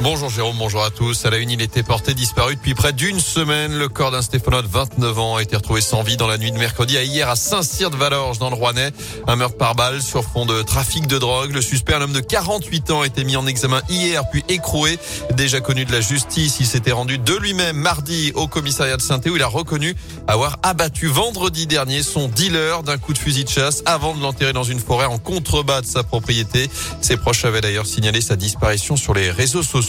Bonjour Jérôme, bonjour à tous. À la une, il était porté disparu depuis près d'une semaine. Le corps d'un Stéphanois de 29 ans a été retrouvé sans vie dans la nuit de mercredi à hier à Saint-Cyr de Valorges dans le Rouennais. Un meurtre par balle sur fond de trafic de drogue. Le suspect, un homme de 48 ans, a été mis en examen hier puis écroué. Déjà connu de la justice, il s'était rendu de lui-même mardi au commissariat de saint où il a reconnu avoir abattu vendredi dernier son dealer d'un coup de fusil de chasse avant de l'enterrer dans une forêt en contrebas de sa propriété. Ses proches avaient d'ailleurs signalé sa disparition sur les réseaux sociaux.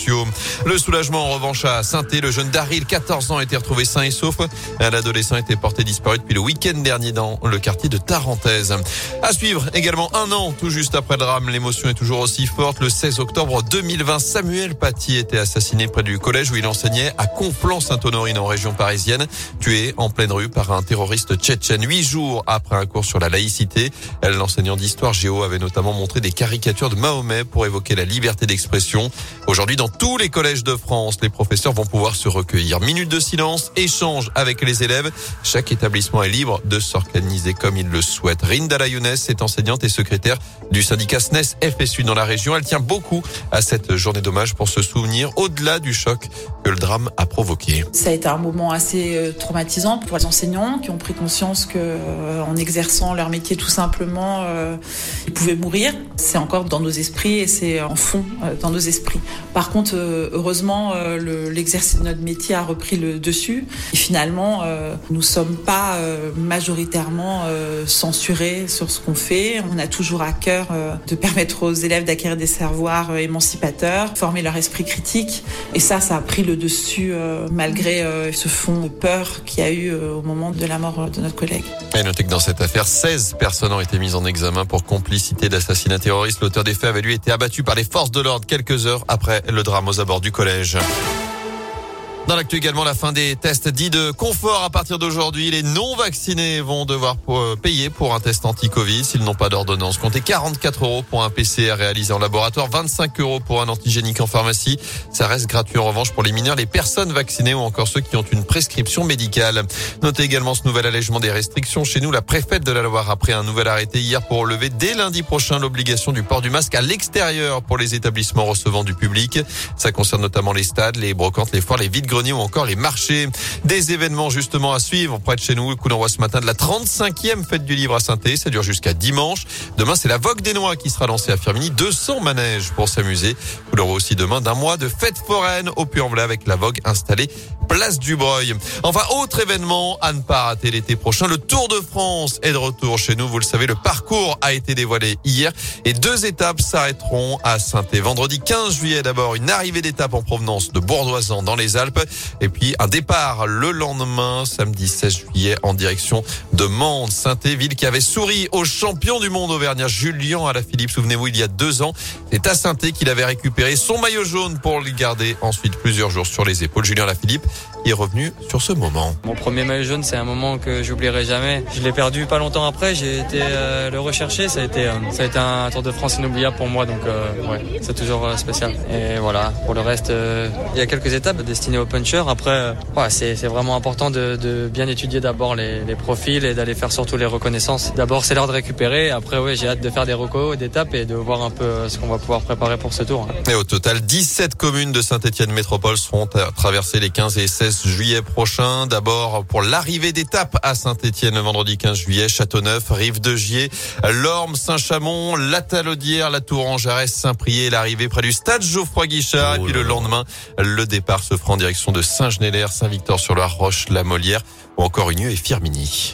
Le soulagement en revanche à saint le jeune Daryl, 14 ans, a été retrouvé sain et sauf. L'adolescent était porté disparu depuis le week-end dernier dans le quartier de Tarentaise. À suivre également un an, tout juste après le drame, l'émotion est toujours aussi forte. Le 16 octobre 2020, Samuel Paty était assassiné près du collège où il enseignait à Conflans-Sainte-Honorine en région parisienne, tué en pleine rue par un terroriste tchétchène huit jours après un cours sur la laïcité. L'enseignant d'histoire géo avait notamment montré des caricatures de Mahomet pour évoquer la liberté d'expression. Aujourd'hui, dans tous les collèges de France, les professeurs vont pouvoir se recueillir. Minute de silence, échange avec les élèves. Chaque établissement est libre de s'organiser comme il le souhaite. Rinda Younes est enseignante et secrétaire du syndicat SNES FSU dans la région. Elle tient beaucoup à cette journée d'hommage pour se souvenir au-delà du choc que le drame a provoqué. Ça a été un moment assez euh, traumatisant pour les enseignants qui ont pris conscience que euh, en exerçant leur métier tout simplement, euh, ils pouvaient mourir. C'est encore dans nos esprits et c'est en fond dans nos esprits. Par contre, heureusement, l'exercice de notre métier a repris le dessus. Et finalement, nous sommes pas majoritairement censurés sur ce qu'on fait. On a toujours à cœur de permettre aux élèves d'acquérir des savoirs émancipateurs, former leur esprit critique. Et ça, ça a pris le dessus malgré ce fond de peur qu'il y a eu au moment de la mort de notre collègue. Et notez que dans cette affaire, 16 personnes ont été mises en examen pour complicité d'assassinat terroriste. L'auteur des faits avait lui été abattu par les forces de l'ordre quelques heures après le drame aux abords du collège. Dans l'actu également, la fin des tests dits de confort à partir d'aujourd'hui. Les non vaccinés vont devoir euh, payer pour un test anti-Covid s'ils n'ont pas d'ordonnance. Comptez 44 euros pour un PCR réalisé en laboratoire, 25 euros pour un antigénique en pharmacie. Ça reste gratuit en revanche pour les mineurs, les personnes vaccinées ou encore ceux qui ont une prescription médicale. Notez également ce nouvel allègement des restrictions. Chez nous, la préfète de la Loire a pris un nouvel arrêté hier pour lever dès lundi prochain l'obligation du port du masque à l'extérieur pour les établissements recevant du public. Ça concerne notamment les stades, les brocantes, les foires, les vides ou encore les marchés. Des événements justement à suivre près de chez nous. Coup d'envoi ce matin de la 35e fête du livre à saint Ça dure jusqu'à dimanche. Demain, c'est la Vogue des Noix qui sera lancée à Firmini. 200 manèges pour s'amuser. Coup d'envoi aussi demain d'un mois de fête foraine au Puy-en-Velay avec la Vogue installée place du Breuil. Enfin, autre événement à ne pas rater l'été prochain. Le Tour de France est de retour chez nous. Vous le savez, le parcours a été dévoilé hier et deux étapes s'arrêteront à saint Vendredi 15 juillet, d'abord, une arrivée d'étape en provenance de Bourdoisan dans les Alpes et puis un départ le lendemain, samedi 16 juillet, en direction de Mende, saint ville qui avait souri au champion du monde auvergnat Julien Alaphilippe. Souvenez-vous, il y a deux ans, c'est à saint qu'il avait récupéré son maillot jaune pour le garder ensuite plusieurs jours sur les épaules. Julien Alaphilippe est revenu sur ce moment. Mon premier maillot jaune, c'est un moment que j'oublierai jamais. Je l'ai perdu pas longtemps après. J'ai été euh, le rechercher. Ça a été, euh, ça a été un Tour de France inoubliable pour moi. Donc, euh, ouais, c'est toujours spécial. Et voilà. Pour le reste, il y a quelques étapes destinées aux punchers. Après, ouais, c'est, c'est vraiment important de, de bien étudier d'abord les, les, profils et d'aller faire surtout les reconnaissances. D'abord, c'est l'heure de récupérer. Après, ouais, j'ai hâte de faire des recos, d'étapes et de voir un peu ce qu'on va pouvoir préparer pour ce tour. Et au total, 17 communes de Saint-Étienne Métropole seront traversées les 15 et 16 juillet prochain. D'abord pour l'arrivée d'étape à Saint-Etienne le vendredi 15 juillet, Châteauneuf, Rive de Gier, Lorme, Saint-Chamond, La Talaudière, La Tour Jarès, Saint-Prié, l'arrivée près du stade Geoffroy Guichard. et puis le lendemain, le départ se fera en direction de Saint-Genélaire, Saint-Victor sur la Roche, La Molière ou encore Unieux et Firmini.